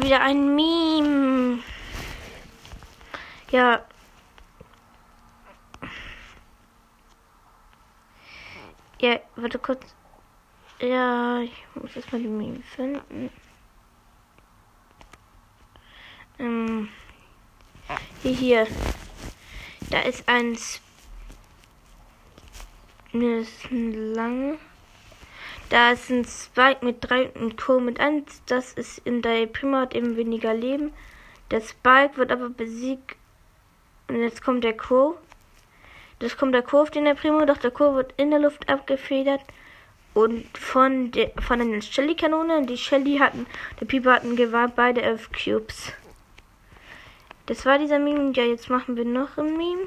Wieder ein Meme. Ja. Ja, warte kurz. Ja, ich muss erstmal die Meme finden. Ähm, hier, hier. Da ist ein. Sp ne, ist ein lang. Da ist ein Spike mit 3 und Co. mit 1. Das ist in der Prima hat eben weniger Leben. Der Spike wird aber besiegt. Und jetzt kommt der Crow. Das kommt der Crow auf den der Primo, doch der Crow wird in der Luft abgefedert. Und von der von den Shelly-Kanonen, die Shelly hatten, der Pieper hatten gewahrt beide elf Cubes. Das war dieser Meme. Ja, jetzt machen wir noch ein Meme.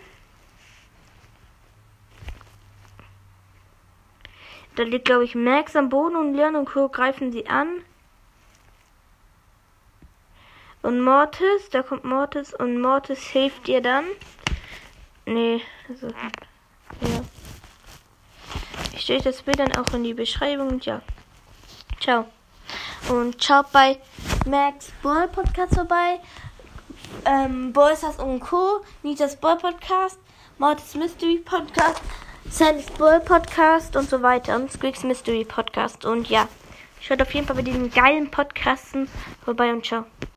Da liegt, glaube ich, Max am Boden und Leon und Co. greifen sie an. Und Mortis, da kommt Mortis und Mortis hilft ihr dann. Nee, also, ja. Ich stelle das Bild dann auch in die Beschreibung und ja. Ciao. Und schaut bei Max Ball Podcast vorbei. Ähm, Boysters und Co. Nitas Ball Podcast. Mortis Mystery Podcast. Sandy's Ball Podcast und so weiter. Und Squeaks Mystery Podcast. Und ja. Schaut auf jeden Fall bei diesen geilen Podcasten vorbei und ciao.